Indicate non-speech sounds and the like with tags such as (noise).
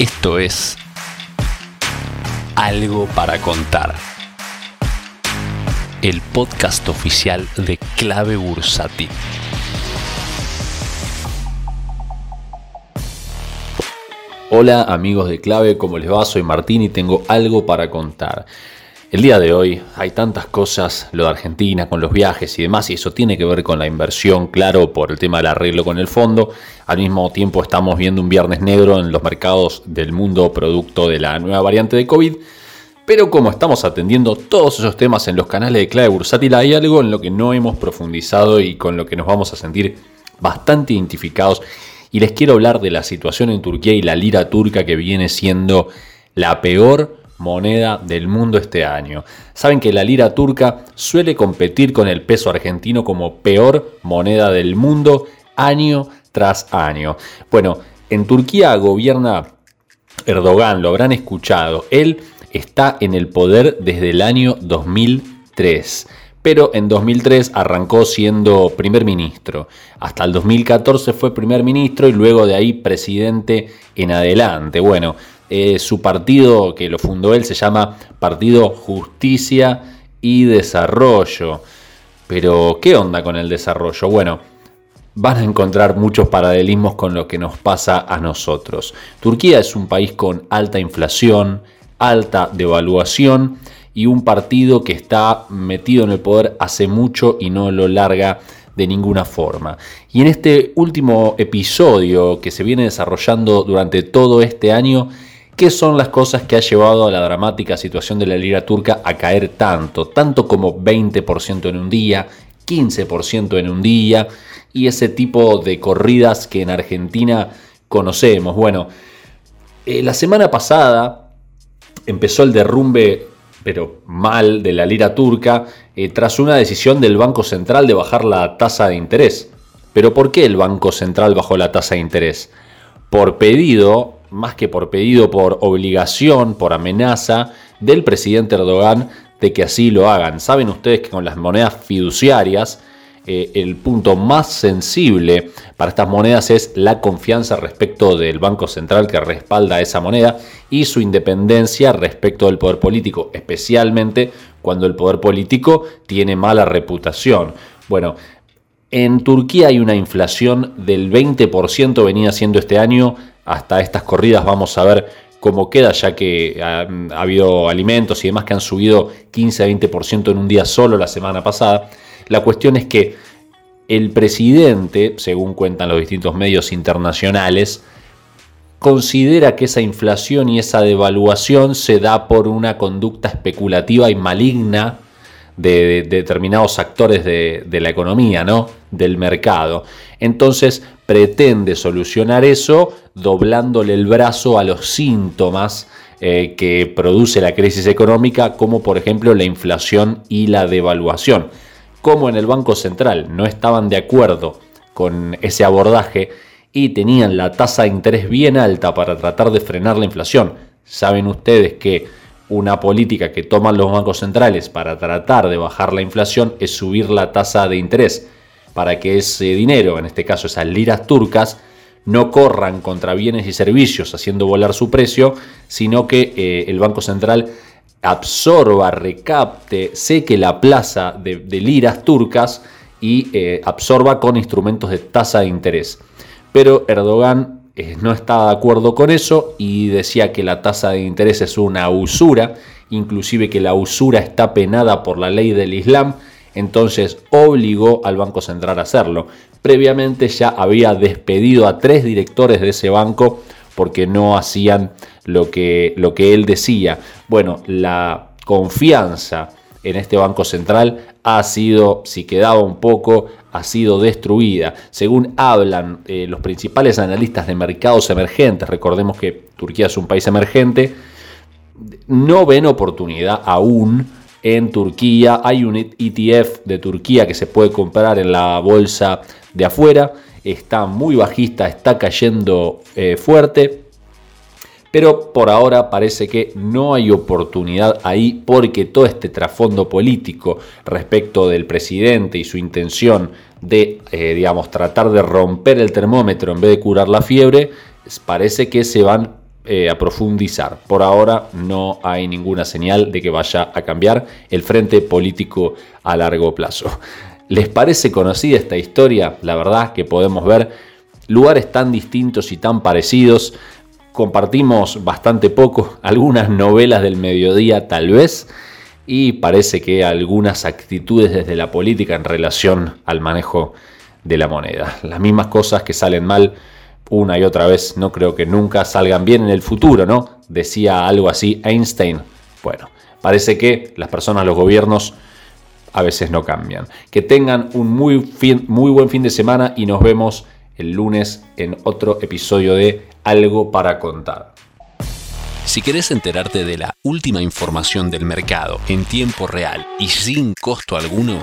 Esto es Algo para contar. El podcast oficial de Clave Bursátil. Hola amigos de Clave, ¿cómo les va? Soy Martín y tengo algo para contar. El día de hoy hay tantas cosas, lo de Argentina, con los viajes y demás, y eso tiene que ver con la inversión, claro, por el tema del arreglo con el fondo. Al mismo tiempo estamos viendo un viernes negro en los mercados del mundo producto de la nueva variante de COVID. Pero como estamos atendiendo todos esos temas en los canales de clave bursátil, hay algo en lo que no hemos profundizado y con lo que nos vamos a sentir bastante identificados. Y les quiero hablar de la situación en Turquía y la lira turca que viene siendo la peor moneda del mundo este año. Saben que la lira turca suele competir con el peso argentino como peor moneda del mundo año tras año. Bueno, en Turquía gobierna Erdogan, lo habrán escuchado. Él está en el poder desde el año 2003 pero en 2003 arrancó siendo primer ministro. Hasta el 2014 fue primer ministro y luego de ahí presidente en adelante. Bueno, eh, su partido que lo fundó él se llama Partido Justicia y Desarrollo. Pero, ¿qué onda con el desarrollo? Bueno, van a encontrar muchos paralelismos con lo que nos pasa a nosotros. Turquía es un país con alta inflación, alta devaluación y un partido que está metido en el poder hace mucho y no lo larga de ninguna forma. Y en este último episodio que se viene desarrollando durante todo este año, ¿Qué son las cosas que ha llevado a la dramática situación de la lira turca a caer tanto? Tanto como 20% en un día, 15% en un día y ese tipo de corridas que en Argentina conocemos. Bueno, eh, la semana pasada empezó el derrumbe, pero mal, de la lira turca eh, tras una decisión del Banco Central de bajar la tasa de interés. Pero ¿por qué el Banco Central bajó la tasa de interés? Por pedido más que por pedido, por obligación, por amenaza del presidente Erdogan de que así lo hagan. Saben ustedes que con las monedas fiduciarias, eh, el punto más sensible para estas monedas es la confianza respecto del Banco Central que respalda esa moneda y su independencia respecto del poder político, especialmente cuando el poder político tiene mala reputación. Bueno, en Turquía hay una inflación del 20%, venía siendo este año hasta estas corridas vamos a ver cómo queda, ya que ha, habido alimentos y demás que han subido 15 a 20% en un día solo la semana pasada. La cuestión es que el presidente, según cuentan los distintos medios internacionales, considera que esa inflación y esa devaluación se da por una conducta especulativa y maligna de, determinados actores de, de, la economía, ¿no? del mercado. Entonces pretende solucionar eso doblándole el brazo a los síntomas eh, que produce la crisis económica, como por ejemplo la inflación y la devaluación. Como en el Banco Central no estaban de acuerdo con ese abordaje y tenían la tasa de interés bien alta para tratar de frenar la inflación, saben ustedes que una política que toman los bancos centrales para tratar de bajar la inflación es subir la tasa de interés para que ese dinero, en este caso esas liras turcas, no corran contra bienes y servicios haciendo volar su precio, sino que eh, el Banco Central absorba, recapte, seque la plaza de, liras turcas y eh, absorba con instrumentos de tasa de interés. Pero Erdogan eh, no estaba de acuerdo con eso y decía que la tasa de interés es una usura, inclusive que la usura está penada por la ley del Islam entonces obligó al Banco Central a hacerlo. Previamente ya había despedido a tres directores de ese banco porque no hacían lo que, lo que él decía. Bueno, la confianza en este Banco Central ha sido, si quedaba un poco, ha sido destruida. Según hablan eh, los principales analistas de mercados emergentes, recordemos que Turquía es un país emergente, no ven oportunidad aún en Turquía. Hay un ETF de Turquía que se puede comprar en la bolsa de afuera. Está muy bajista, está cayendo eh, fuerte. Pero por ahora parece que no hay oportunidad ahí porque todo este trasfondo político respecto del presidente y su intención de, eh, digamos, tratar de romper el termómetro en vez de curar la fiebre, parece que se van eh, a profundizar. Por ahora no hay ninguna señal de que vaya a cambiar el frente político a largo plazo. ¿Les parece conocida esta historia? La verdad que podemos ver lugares tan distintos y tan parecidos. Compartimos bastante poco, (laughs) algunas novelas del mediodía tal vez, y parece que algunas actitudes desde la política en relación al manejo de la moneda. Las mismas cosas que salen mal una y otra vez, no creo que nunca salgan bien en el futuro, ¿no? Decía algo así Einstein. Bueno, parece que las personas, los gobiernos, a veces no cambian. Que tengan un muy, muy buen fin de semana y nos vemos el lunes en otro episodio de Algo para contar. Si querés enterarte de la última información del mercado en tiempo real y sin costo alguno,